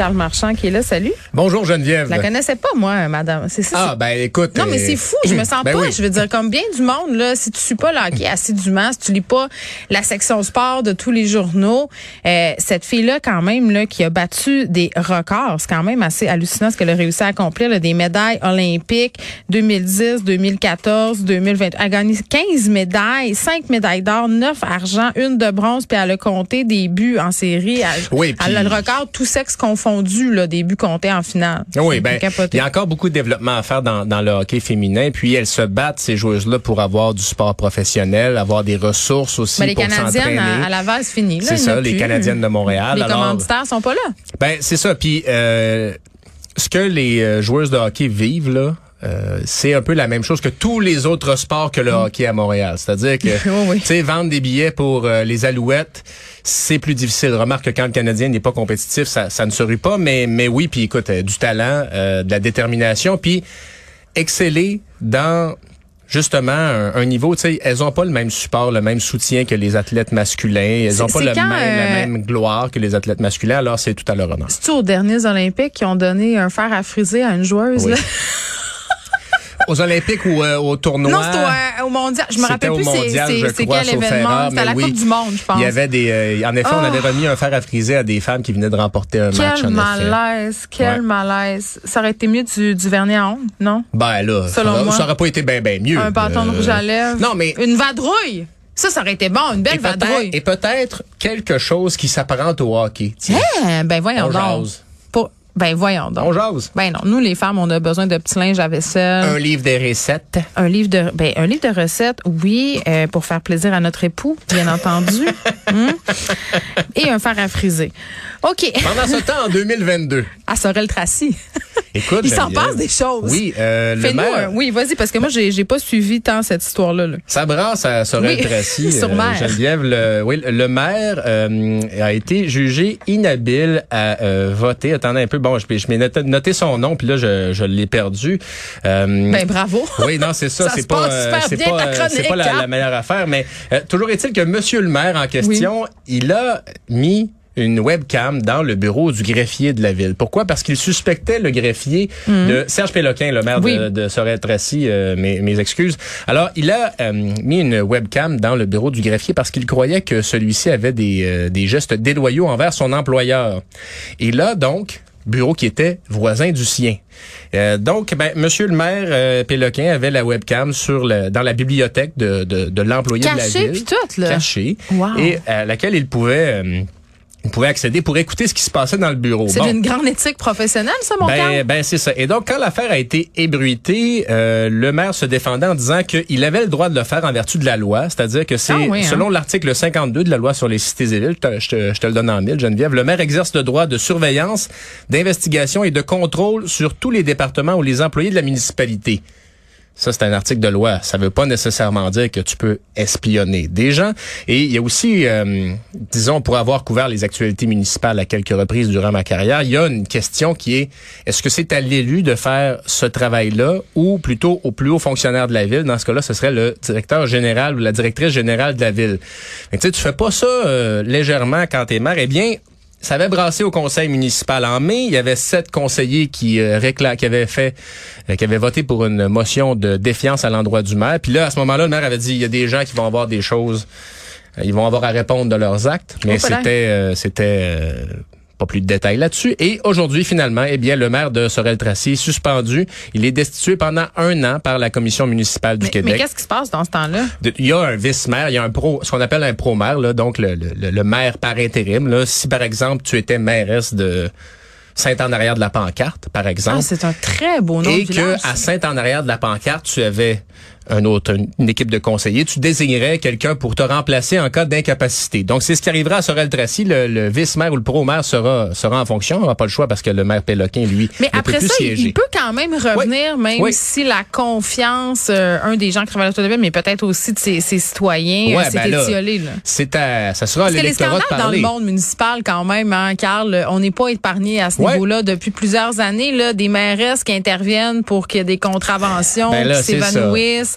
Carl Marchand qui est là. Salut. Bonjour Geneviève. Je la connaissais pas, moi, madame. C'est ça. Ah, ben écoute. Non, mais euh, c'est fou. Je me sens ben pas. oui. Je veux dire, comme bien du monde, là, si tu suis pas hockey assidûment, si tu lis pas la section sport de tous les journaux, euh, cette fille-là, quand même, là, qui a battu des records, c'est quand même assez hallucinant ce qu'elle a réussi à accomplir, là, des médailles olympiques 2010, 2014, 2020. Elle a gagné 15 médailles, 5 médailles d'or, 9 argent, une de bronze, puis elle a compté des buts en série. Elle, Oui, puis- elle a le record tout sexe confondu, là, des buts comptés en finale. Oui, C'est ben, il y a encore beaucoup de développement à faire dans, dans le hockey féminin. Puis elles se battent, ces joueuses-là, pour avoir du sport professionnel, avoir des ressources aussi Ben, les pour Canadiennes à, à Laval, c'est fini. C'est ça, les plus. Canadiennes de Montréal. Les Alors, commanditaires sont pas là. Ben, c'est ça. Puis, euh, ce que les euh, joueuses de hockey vivent, là, euh, c'est un peu la même chose que tous les autres sports que le hockey à Montréal. C'est-à-dire que, oui. tu sais, vendre des billets pour euh, les Alouettes, c'est plus difficile. Remarque que quand le Canadien n'est pas compétitif, ça, ça ne se rue pas. Mais, mais oui, puis écoute, euh, du talent, euh, de la détermination, puis exceller dans justement un, un niveau, tu sais, elles ont pas le même support, le même soutien que les athlètes masculins. Elles ont C'est- pas c'est le quand, même, la même gloire que les athlètes masculins. Alors, c'est tout à leur honneur. C'est-tu aux derniers Olympiques qui ont donné un fer à friser à une joueuse? Oui. Là? aux Olympiques ou euh, au tournoi. Non, c'était au, euh, au mondial. Je me rappelle plus c'est- quel événement. C'était à la Coupe du Monde, je pense. Il y avait des. euh, en effet, on Oh. avait remis un fer à friser à des femmes qui venaient de remporter un match. Quel En effet. malaise, quel Ouais. malaise. Ça aurait été mieux du, du vernis à ongles, non? Ben là, Selon ça, moi. ça aurait pas été bien mieux. Un bâton de rouge à lèvres. Non, mais Une vadrouille. Ça, ça aurait été bon, une et belle peut-être, vadrouille. et peut-être quelque chose qui s'apparente au hockey. Tiens, Eh, ben voyons on donc. jase. Ben voyons donc. On jase. Ben non, nous les femmes, on a besoin de petits linges à vaisselle. Un livre des recettes. Un livre de ben un livre de recettes, oui, euh, pour faire plaisir à notre époux, bien entendu. Hum. Et un fer à friser. OK. Pendant ce temps, en 2022. À Sorel Tracy. Écoute, Il s'en passe des choses. Oui, euh, le Fais-nous maire. un- Oui, vas-y, parce que moi, j'ai j'ai pas suivi tant cette histoire-là. là. Ça brasse à Sorel Oui, Tracy. sur mer. Geneviève, le, oui, le maire euh, a été jugé inhabile à euh, voter. Attendez un peu. Bon, je, je m'ai noté, noté son nom, puis là, je, je l'ai perdu. Euh, Ben bravo. oui, non, c'est ça. Ça c'est pas, euh, super c'est pas, euh, pas la, hein? la meilleure affaire, mais euh, toujours est-il que Monsieur le maire en question, il a mis une webcam dans le bureau du greffier de la ville. Pourquoi? Parce qu'il suspectait le greffier de Serge Péloquin, le maire. Oui. de, de Sorel-Tracy, euh, mes, mes excuses. Alors, il a euh, mis une webcam dans le bureau du greffier parce qu'il croyait que celui-ci avait des, euh, des gestes déloyaux envers son employeur. Et là, donc, bureau qui était voisin du sien. Euh, donc, ben, Monsieur le maire euh, Péloquin avait la webcam sur le, dans la bibliothèque de, de, de l'employé de la Caché ville. puis tout, là. Caché. Wow. Et à laquelle il pouvait... il pouvait accéder pour écouter ce qui se passait dans le bureau. C'est Bon. d'une grande éthique professionnelle, ça, mon Ben, ben c'est ça. Et donc, quand l'affaire a été ébruitée, euh, le maire se défendait en disant qu'il avait le droit de le faire en vertu de la loi, c'est-à-dire que c'est Ah oui, hein? selon l'article 52 de la loi sur les cités et villes, te- je te le donne en mille, Geneviève, le maire exerce le droit de surveillance, d'investigation et de contrôle sur tous les départements ou les employés de la municipalité. Ça, c'est un article de loi. Ça veut pas nécessairement dire que tu peux espionner des gens. Et il y a aussi, euh, disons, pour avoir couvert les actualités municipales à quelques reprises durant ma carrière, il y a une question qui est, est-ce que c'est à l'élu de faire ce travail-là ou plutôt au plus haut fonctionnaire de la ville? Dans ce cas-là, ce serait le directeur général ou la directrice générale de la ville. Mais tu sais, tu fais pas ça euh, légèrement quand t'es maire. Eh bien, ça avait brassé au conseil municipal en mai. Il y avait sept conseillers qui euh, récla- qui avaient fait, euh, qui avaient voté pour une motion de défiance à l'endroit du maire. Puis là, à ce moment-là, le maire avait dit, il y a des gens qui vont avoir des choses, euh, ils vont avoir à répondre de leurs actes. Mais Oh, c'était, euh, c'était euh, pas plus de détails là-dessus. Et aujourd'hui, finalement, eh bien, le maire de Sorel-Tracy est suspendu. Il est destitué pendant un an par la commission municipale du Mais, Québec. mais qu'est-ce qui se passe dans ce temps-là? Il y a un vice-maire, il y a un pro, ce qu'on appelle un pro-maire, là, donc le, le- le maire par intérim. Là. Si par exemple tu étais mairesse de Saint-en-Arrière de la Pancarte, par exemple, Ah, c'est un très beau nom et de que à Saint-en-Arrière de la Pancarte, tu avais un autre, une équipe de conseillers, tu désignerais quelqu'un pour te remplacer en cas d'incapacité. Donc, c'est ce qui arrivera à Sorel-Tracy. Le, le vice-maire ou le pro-maire sera, sera en fonction. On n'aura pas le choix parce que le maire Péloquin, lui, Mais ne après peut plus ça, il, siéger. il peut quand même revenir, même Oui. si la confiance, euh, un des gens qui travaillent à la mais peut-être aussi de ses, ses citoyens, Ouais, euh, s'est ben là, étiolé. Là. C'est à, ça sera à l'électorat de scandales dans parler. le monde municipal, quand même, hein, Carl, on n'est pas épargné à ce Ouais. niveau-là depuis plusieurs années. Là, des mairesses qui interviennent pour qu'il y ait des contraventions, Ben là, qui s'évanouissent,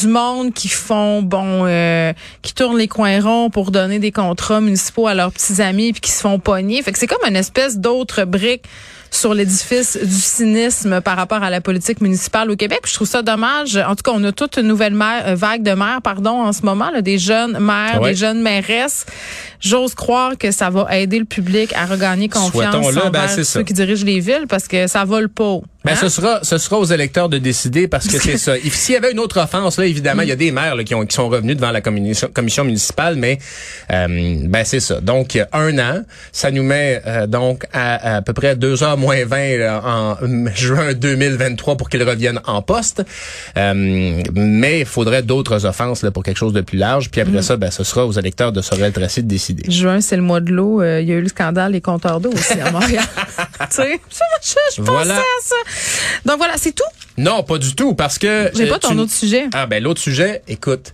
du monde qui font, bon, euh, qui tournent les coins ronds pour donner des contrats municipaux à leurs petits amis puis qui se font pogner. Fait que c'est comme une espèce d'autre brique sur l'édifice du cynisme par rapport à la politique municipale au Québec. je trouve ça dommage. En tout cas, on a toute une nouvelle euh, vague de maires, pardon, en ce moment, là, des jeunes maires, des jeunes mairesses. J'ose croire que ça va aider le public à regagner confiance envers ben, ceux qui dirigent les villes parce que ça vole pas. Ben, ce hein? sera, ce sera aux électeurs de décider parce que c'est ça. S'il y avait une autre offense, là, évidemment, il y a des maires qui, ont, qui sont revenus devant la commission, commission municipale, mais euh, ben c'est ça. Donc un an, ça nous met euh, donc à, à, peu près deux heures moins 20 en juin 2023 pour qu'ils reviennent en poste. Euh, mais il faudrait d'autres offenses là, pour quelque chose de plus large. Puis après mm. ça, ben ce sera aux électeurs de Sorel Tracy de décider. Juin, c'est le mois de l'eau. Euh, il y a eu le scandale des compteurs d'eau aussi à Montréal. tu sais, je, pensais à ça. Donc voilà, c'est tout? Non, pas du tout, parce que... J'ai pas euh, ton autre sujet. Ah ben l'autre sujet, écoute...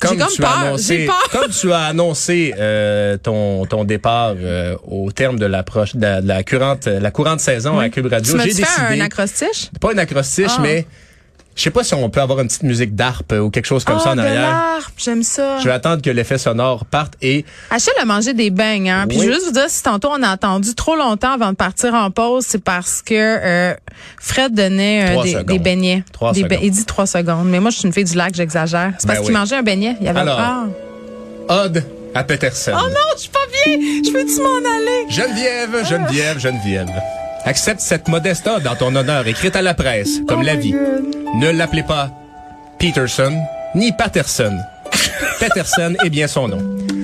Comme, comme, tu as annoncé, comme tu as annoncé euh, ton ton départ euh, au terme de l'approche de, la courante la courante saison à Cube Radio, j'ai décidé un acrostiche? Pas un acrostiche ah. mais je sais pas si on peut avoir une petite musique d'arpe ou quelque chose comme ça en ah, arrière. L'harpe, j'aime ça. Je vais attendre que l'effet sonore parte et. Achille a mangé des beignes, hein. Puis je veux juste vous dire, si tantôt on a attendu trop longtemps avant de partir en pause, c'est parce que euh, Fred donnait euh, des, des, beignets. Trois secondes. Il dit trois secondes. Mais moi, je suis une fille du lac, j'exagère. C'est parce ben qu'il mangeait un beignet. Il y avait Alors, peur. Odd à Peterson. Oh non, je suis pas bien. Je veux-tu m'en aller? Geneviève, Geneviève, Geneviève. Accepte cette modeste ode dans ton honneur écrite à la presse, comme oh la vie. Ne l'appelez pas Peterson ni Patterson. Peterson est bien son nom.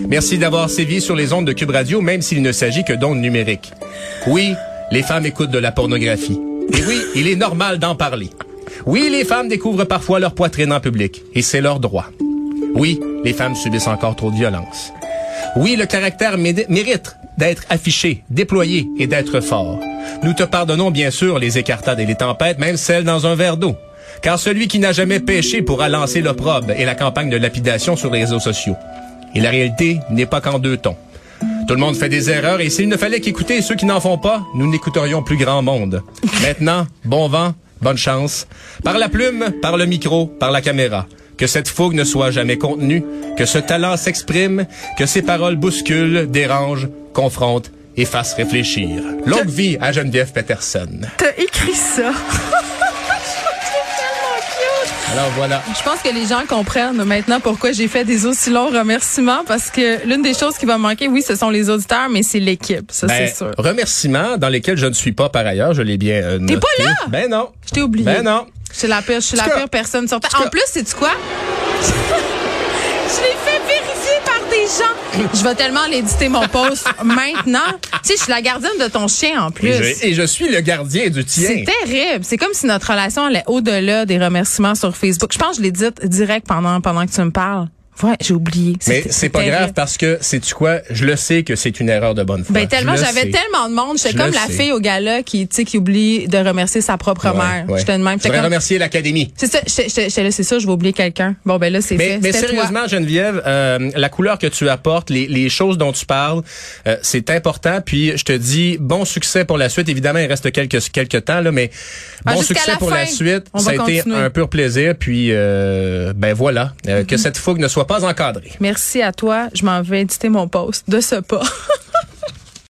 Merci d'avoir sévi sur les ondes de Cube Radio, même s'il ne s'agit que d'ondes numériques. Oui, les femmes écoutent de la pornographie. Et oui, il est normal d'en parler. Oui, les femmes découvrent parfois leur poitrine en public, et c'est leur droit. Oui, les femmes subissent encore trop de violence. Oui, le caractère mérite d'être affiché, déployé et d'être fort. Nous te pardonnons bien sûr les écartades et les tempêtes, même celles dans un verre d'eau. Car celui qui n'a jamais péché pourra lancer l'opprobre et la campagne de lapidation sur les réseaux sociaux. Et la réalité n'est pas qu'en deux tons. Tout le monde fait des erreurs et s'il ne fallait qu'écouter ceux qui n'en font pas, nous n'écouterions plus grand monde. Maintenant, bon vent, bonne chance. Par la plume, par le micro, par la caméra. Que cette fougue ne soit jamais contenue, que ce talent s'exprime, que ces paroles bousculent, dérangent, confrontent et fasse réfléchir. Longue vie à Geneviève Peterson. T'as écrit ça. Alors voilà. Je pense que les gens comprennent maintenant pourquoi j'ai fait des aussi longs remerciements parce que l'une des choses qui va manquer, oui, ce sont les auditeurs, mais c'est l'équipe, ça c'est ben, sûr. Remerciements dans lesquels je ne suis pas par ailleurs, je l'ai bien euh, T'es pas là? Ben non. Je t'ai oublié. Ben non. Je suis la pire, je suis la pire personne sur En plus, c'est tu quoi? je l'ai fait vérifier par des gens. Je vais tellement l'éditer mon post maintenant. Tu sais, je suis la gardienne de ton chien en plus. Et je, suis le gardien du tien. C'est terrible. C'est comme si notre relation allait au-delà des remerciements sur Facebook. Je pense que je l'ai dit direct pendant, pendant que tu me parles. Ouais, j'ai oublié. Mais c'est pas grave parce que c'est tu quoi, je le sais que c'est une erreur de bonne foi. Ben tellement j'avais tellement de monde, j'étais comme la fille au gala qui tu sais qui oublie de remercier sa propre mère. J'étais de même. Je remercier l'académie. C'est ça, c'est ça, je vais oublier quelqu'un. Bon ben là c'est fait. Mais sérieusement Geneviève, euh, la couleur que tu apportes, les, les choses dont tu parles, euh, c'est important puis je te dis bon succès pour la suite. Évidemment, il reste quelques quelques temps là mais ah, bon succès pour la suite. ça a été un pur plaisir puis euh, ben voilà, que mm-hmm. cette fougue ne soit pas encadré. Merci à toi. Je m'en vais éditer mon poste de ce pas.